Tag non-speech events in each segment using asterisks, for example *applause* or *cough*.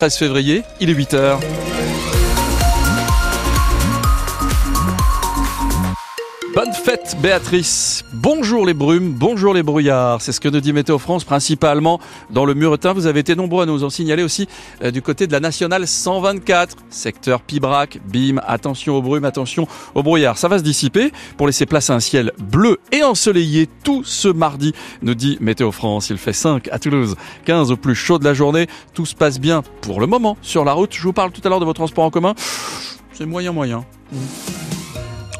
13 février, il est 8h. Bonne fête Béatrice. Bonjour les brumes, bonjour les brouillards. C'est ce que nous dit Météo France principalement dans le Muretin. Vous avez été nombreux à nous en signaler aussi euh, du côté de la nationale 124, secteur Pibrac, Bim. Attention aux brumes, attention aux brouillards. Ça va se dissiper pour laisser place à un ciel bleu et ensoleillé tout ce mardi, nous dit Météo France. Il fait 5 à Toulouse, 15 au plus chaud de la journée. Tout se passe bien pour le moment sur la route. Je vous parle tout à l'heure de vos transports en commun. C'est moyen moyen.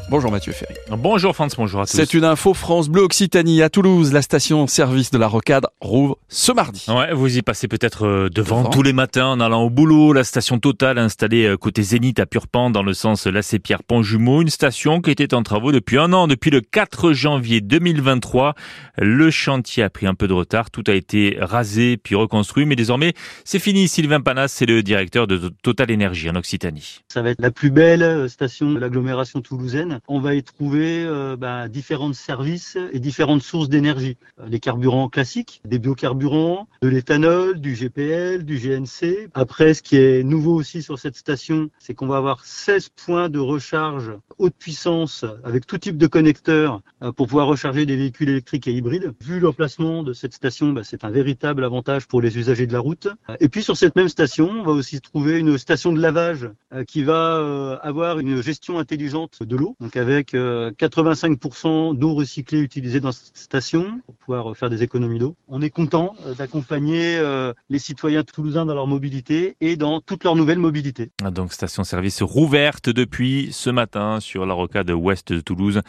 Bonjour Mathieu Ferry. Bonjour France, bonjour à tous. C'est une info France Bleu Occitanie à Toulouse. La station service de la Rocade rouvre ce mardi. Ouais, vous y passez peut-être euh, devant, tous les matins en allant au boulot. La station Total installée euh, côté Zénith à Purpan dans le sens Lacé-Pierre Pont-Jumeau. Une station qui était en travaux depuis un an, depuis le 4 janvier 2023. Le chantier a pris un peu de retard. Tout a été rasé puis reconstruit. Mais désormais, c'est fini. Sylvain Panas, c'est le directeur de Total Énergie en Occitanie. Ça va être la plus belle euh, station de l'agglomération toulousaine on va y trouver euh, bah, différents services et différentes sources d'énergie. Euh, les carburants classiques, des biocarburants, de l'éthanol, du GPL, du GNC. Après, ce qui est nouveau aussi sur cette station, c'est qu'on va avoir 16 points de recharge haute puissance avec tout type de connecteurs euh, pour pouvoir recharger des véhicules électriques et hybrides. Vu l'emplacement de cette station, bah, c'est un véritable avantage pour les usagers de la route. Et puis sur cette même station, on va aussi trouver une station de lavage qui va avoir une gestion intelligente de l'eau donc avec 85% euh, d'eau recyclée utilisée dans cette station pour pouvoir faire des économies d'eau. On est content euh, d'accompagner euh, les citoyens toulousains dans leur mobilité et dans toute leur nouvelle mobilité. Ah, donc station-service rouverte depuis ce matin sur la rocade ouest de Toulouse.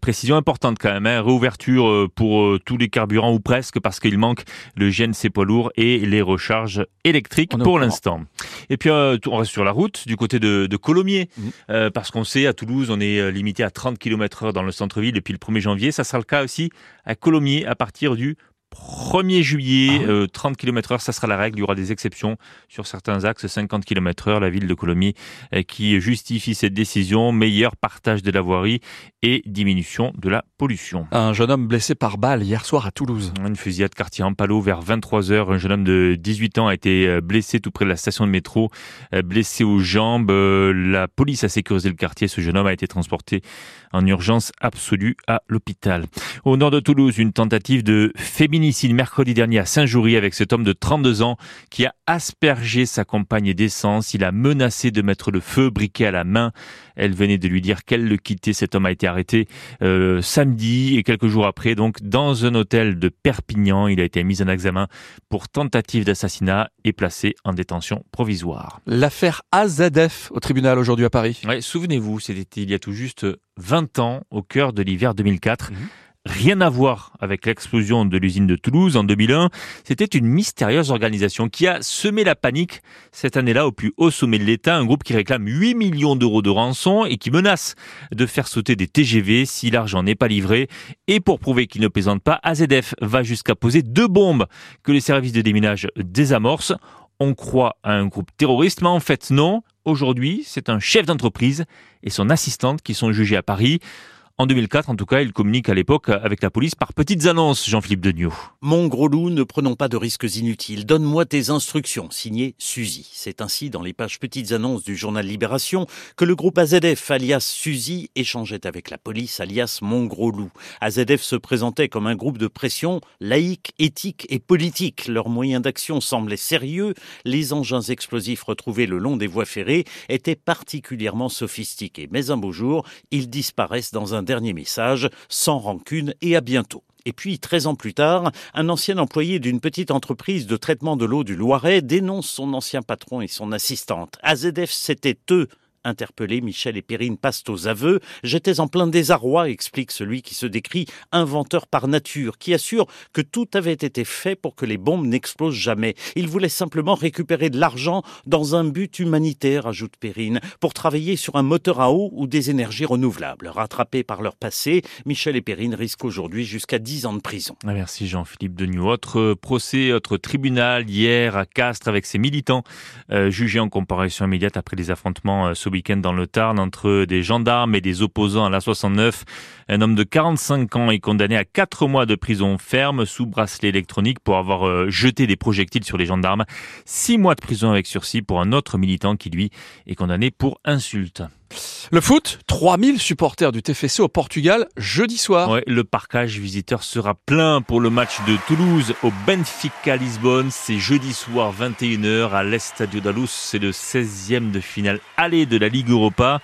précision importante quand même, hein, réouverture pour tous les carburants ou presque parce qu'il manque le GNC poids lourd et les recharges électriques pour l'instant. Et puis on reste sur la route du côté de, de Colomiers mmh. parce qu'on sait à Toulouse on est limité à 30 km heure dans le centre-ville depuis le 1er janvier. Ça sera le cas aussi à Colomiers à partir du 1er juillet, 30 km heure, ça sera la règle. Il y aura des exceptions sur certains axes, 50 km heure. La ville de Colomiers euh, qui justifie cette décision, meilleur partage de la voirie et diminution de la pollution. Un jeune homme blessé par balle hier soir à Toulouse. Une fusillade quartier Ampalo vers 23 heures. Un jeune homme de 18 ans a été euh, blessé tout près de la station de métro, euh, blessé aux jambes. La police a sécurisé le quartier. Ce jeune homme a été transporté en urgence absolue à l'hôpital. Au nord de Toulouse, une tentative de féminisation féminicide mercredi dernier à Saint-Joury avec cet homme de 32 ans qui a aspergé sa compagne d'essence. Il a menacé de mettre le feu, briquet à la main. Elle venait de lui dire qu'elle le quittait. Cet homme a été arrêté euh, samedi et quelques jours après, donc dans un hôtel de Perpignan. Il a été mis en examen pour tentative d'assassinat et placé en détention provisoire. L'affaire AZF au tribunal aujourd'hui à Paris. Ouais, souvenez-vous, c'était il y a tout juste 20 ans, au cœur de l'hiver 2004. Rien à voir avec l'explosion de l'usine de Toulouse en 2001. C'était une mystérieuse organisation qui a semé la panique cette année-là au plus haut sommet de l'État, un groupe qui réclame 8 millions d'euros de rançon et qui menace de faire sauter des TGV si l'argent n'est pas livré. Et pour prouver qu'il ne plaisante pas, AZF va jusqu'à poser deux bombes que les services de déminage désamorcent. On croit à un groupe terroriste, mais en fait non. Aujourd'hui, c'est un chef d'entreprise et son assistante qui sont jugés à Paris. En 2004, en tout cas, il communique à l'époque avec la police par petites annonces, Jean-Philippe Degnaud. Mon gros loup, ne prenons pas de risques inutiles. Donne-moi tes instructions. Signé Suzy. C'est ainsi dans les pages petites annonces du journal Libération que le groupe AZF, alias Suzy, échangeait avec la police, alias Mon gros loup. AZF se présentait comme un groupe de pression laïque, éthique et politique. Leurs moyens d'action semblaient sérieux. Les engins explosifs retrouvés le long des voies ferrées étaient particulièrement sophistiqués. Mais un beau jour, ils disparaissent dans un dernier message, sans rancune et à bientôt. Et puis, 13 ans plus tard, un ancien employé d'une petite entreprise de traitement de l'eau du Loiret dénonce son ancien patron et son assistante. AZF, c'était eux Interpellés, Michel et Perrine passent aux aveux. J'étais en plein désarroi, explique celui qui se décrit inventeur par nature, qui assure que tout avait été fait pour que les bombes n'explosent jamais. Il voulait simplement récupérer de l'argent dans un but humanitaire, ajoute Perrine, pour travailler sur un moteur à eau ou des énergies renouvelables. Rattrapés par leur passé, Michel et Perrine risquent aujourd'hui jusqu'à 10 ans de prison. Ah, merci Jean-Philippe Degnou. Autre procès, autre tribunal hier à Castres avec ses militants euh, jugés en comparaison immédiate après les affrontements ce week-end dans le Tarn entre des gendarmes et des opposants à la 69. Un homme de 45 ans est condamné à 4 mois de prison ferme sous bracelet électronique pour avoir euh, jeté des projectiles sur les gendarmes. 6 mois de prison avec sursis pour un autre militant qui, lui, est condamné pour insulte. Le foot, 3000 supporters du TFC au Portugal jeudi soir. Ouais, le parcage visiteur sera plein pour le match de Toulouse au Benfica Lisbonne. C'est jeudi soir 21h à l'Estadio da. C'est le 16e de finale aller de la Ligue Europa.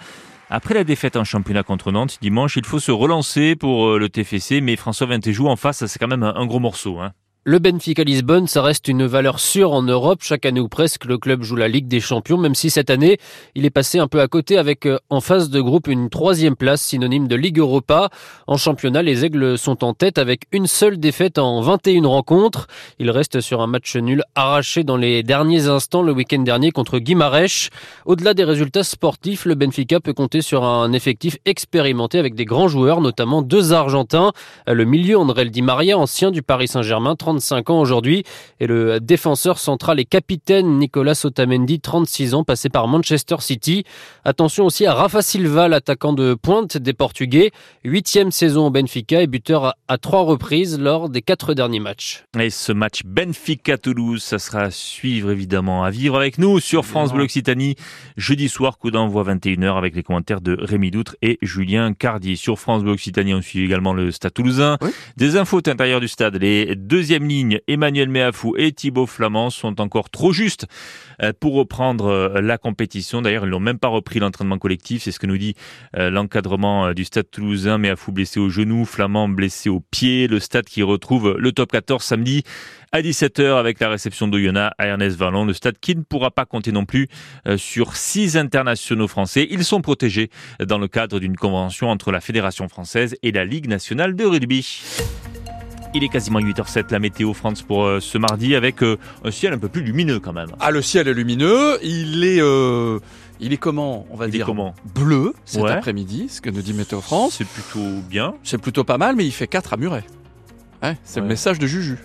Après la défaite en championnat contre Nantes dimanche, il faut se relancer pour euh, le TFC, mais François Vintéjou en face, c'est quand même un gros morceau. Hein. Le Benfica Lisbonne, ça reste une valeur sûre en Europe. Chaque année ou presque, le club joue la Ligue des Champions, même si cette année, il est passé un peu à côté avec euh, en phase de groupe une troisième place, synonyme de Ligue Europa. En championnat, les Aigles sont en tête avec une seule défaite en 21 rencontres. Il reste sur un match nul arraché dans les derniers instants le week-end dernier contre Guimarães. Au-delà des résultats sportifs, le Benfica peut compter sur un effectif expérimenté avec des grands joueurs, notamment deux Argentins. Le milieu André Di Maria, ancien du Paris Saint-Germain, 35 ans aujourd'hui, et le défenseur central et capitaine Nicolas Otamendi, 36 ans, passé par Manchester City. Attention aussi à Rafa Silva, l'attaquant de pointe des Portugais, huitième saison au Benfica et buteur à trois reprises lors des quatre derniers matchs. Et ce match Benfica-Toulouse, ça sera à suivre évidemment, à vivre avec nous sur France Bleu Occitanie, jeudi soir, coup d'envoi 21h avec les commentaires de Rémi Doutre et Julien Cardi. Sur France Bleu Occitanie, on suit également le Stade Toulousain. Des infos à l'intérieur du stade, les deuxièmes ligne, Emmanuel Méafou et Thibaut Flamand sont encore trop justes euh, pour reprendre euh, la compétition. D'ailleurs, ils n'ont même pas repris l'entraînement collectif. C'est ce que nous dit euh, l'encadrement du stade toulousain. Méafou blessé au genou, Flamand blessé au pied. Le stade qui retrouve le top 14 samedi à 17h avec la réception d'Oyonnax à Ernest Vallon. Le stade qui ne pourra pas compter non plus sur six internationaux français. Ils sont protégés dans le cadre d'une convention entre la Fédération française et la Ligue nationale de rugby. Il est quasiment 8h07 la météo France pour euh, ce mardi avec euh, un ciel un peu plus lumineux quand même. Ah le ciel est lumineux, il est euh, il est comment On va dire comment bleu cet après-midi, ce que nous dit Météo France. C'est plutôt bien. C'est plutôt pas mal mais il fait 4 à Muret. c'est le message de Juju.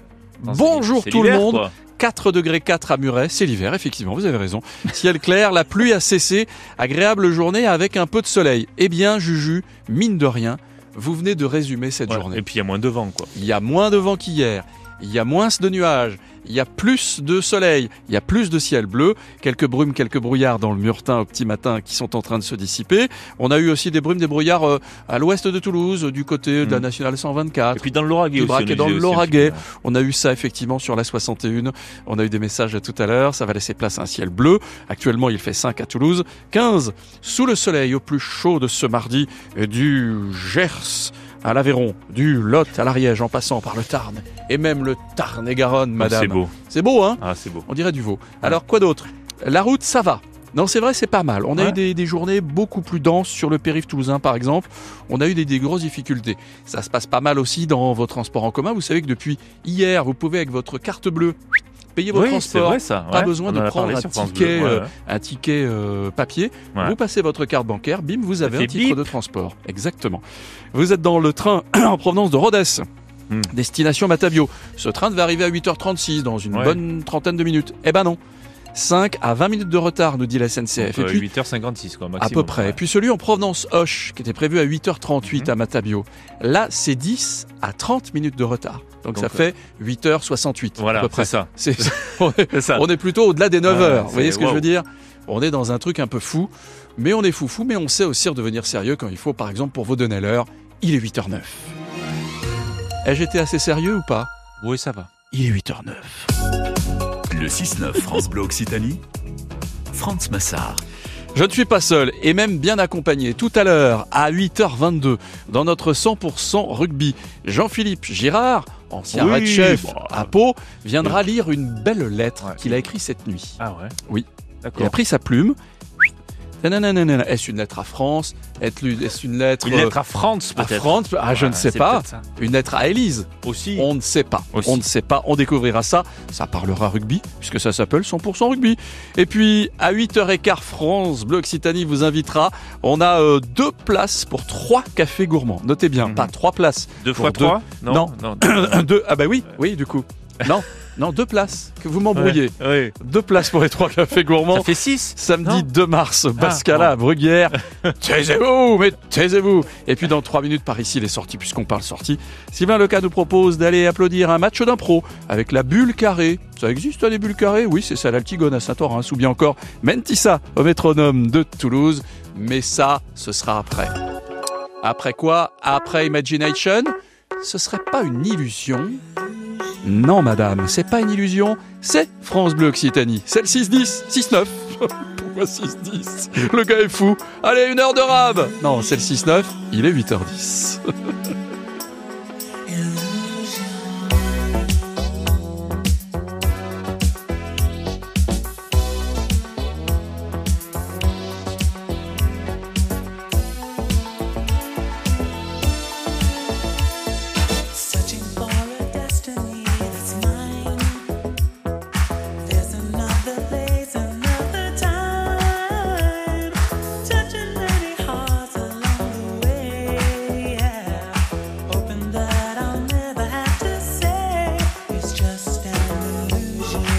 Bonjour tout le monde. 4 degrés 4 à Muret, c'est l'hiver, effectivement, vous avez raison. Ciel clair, la pluie a cessé, agréable journée avec un peu de soleil. Eh bien, Juju, mine de rien, vous venez de résumer cette journée. Et puis il y a moins de vent, quoi. Il y a moins de vent qu'hier. Il y a moins de nuages il y a plus de soleil, il y a plus de ciel bleu, quelques brumes, quelques brouillards dans le Murtin au petit matin qui sont en train de se dissiper. On a eu aussi des brumes, des brouillards euh, à l'ouest de Toulouse, du côté de la mm. nationale 124. Et puis dans le Lauragais aussi. dans le Lauragais. On a eu ça effectivement sur la 61. On a eu des messages tout à l'heure. Ça va laisser place à un ciel bleu. Actuellement, il fait 5 à Toulouse, 15 sous le soleil au plus chaud de ce mardi du Gers à l'Aveyron, du Lot à l'Ariège en passant par le Tarn et même le Tarn et Garonne, madame. c'est beau. C'est beau, hein? Ah, c'est beau. On dirait du veau. Alors, quoi d'autre? La route, ça va. Non, c'est vrai, c'est pas mal. On a eu des, journées beaucoup plus denses sur le périph' toulousain, par exemple. On a eu des, des, grosses difficultés. Ça se passe pas mal aussi dans vos transports en commun. Vous savez que depuis hier, vous pouvez, avec votre carte bleue, payer votre transport. Pas besoin de prendre un ticket, euh, un ticket, euh, papier. Vous passez votre carte bancaire, bim, vous avez un titre de transport. Exactement. Vous êtes dans le train *clears throat* en provenance de Rhodes. Hmm. Destination Matavio. Ce train devait arriver à 8h36 dans une bonne trentaine de minutes. Eh ben non. 5 à 20 minutes de retard, nous dit la SNCF. et puis, 8h56, quoi, maximum. À peu près. Et puis celui en provenance Hoche, qui était prévu à 8h38 mhm. à Matabio. Là, c'est 10 à 30 minutes de retard. Donc, ça fait 8h68. Voilà, à peu près. ça. *laughs* C'est ça. On est plutôt au-delà des 9h. Vous voyez ce que je veux dire? On est dans un truc un peu fou. Mais on est fou fou, mais on sait aussi redevenir sérieux quand il faut. Par exemple, pour vous donner l'heure, il est 8h09. Ai-je été assez sérieux ou pas? Oui, ça va. Il est 8h09. Le 6-9 France Bleu Occitanie, France Massard. Je ne suis pas seul et même bien accompagné. Tout à l'heure, à 8h22, dans notre 100% rugby, Jean-Philippe Girard, ancien red chef bah, à Pau, viendra lire une belle lettre qu'il a écrite cette nuit. Ah ouais? Oui. Il a pris sa plume est-ce une lettre à France? Est-ce une lettre Une lettre à France peut-être. À France? Ah, je ne sais pas. Une lettre à Élise? Aussi. On ne sait pas. On ne sait pas. On découvrira ça. Ça parlera rugby puisque ça s'appelle 100% rugby. Et puis à 8h15 France Bleu Occitanie vous invitera. On a euh, deux places pour trois cafés gourmands. Notez bien, mhm. pas trois places. Deux fois trois? Non, non. *coughs* deux. Ah bah oui, oui du coup. Non, non, deux places. Que vous m'embrouillez. Ouais, ouais. Deux places pour les trois cafés gourmands. Ça fait 6 Samedi 2 mars, Bascala bon. à Bruguière. *laughs* taisez-vous, mais taisez-vous. Et puis dans trois minutes par ici, les sorties, puisqu'on parle sorties. Sylvain Leca nous propose d'aller applaudir un match d'impro avec la bulle carrée. Ça existe des bulles carrées? Oui, c'est ça, l'Altigone à Saint-Orens, ou bien encore Mentissa au métronome de Toulouse. Mais ça, ce sera après. Après quoi? Après Imagination? Ce serait pas une illusion non, madame, c'est pas une illusion, c'est France Bleu Occitanie. C'est le 6-10, 6-9. *laughs* Pourquoi 6-10 Le gars est fou. Allez, une heure de rab Non, c'est le 6-9, il est 8h10. *laughs*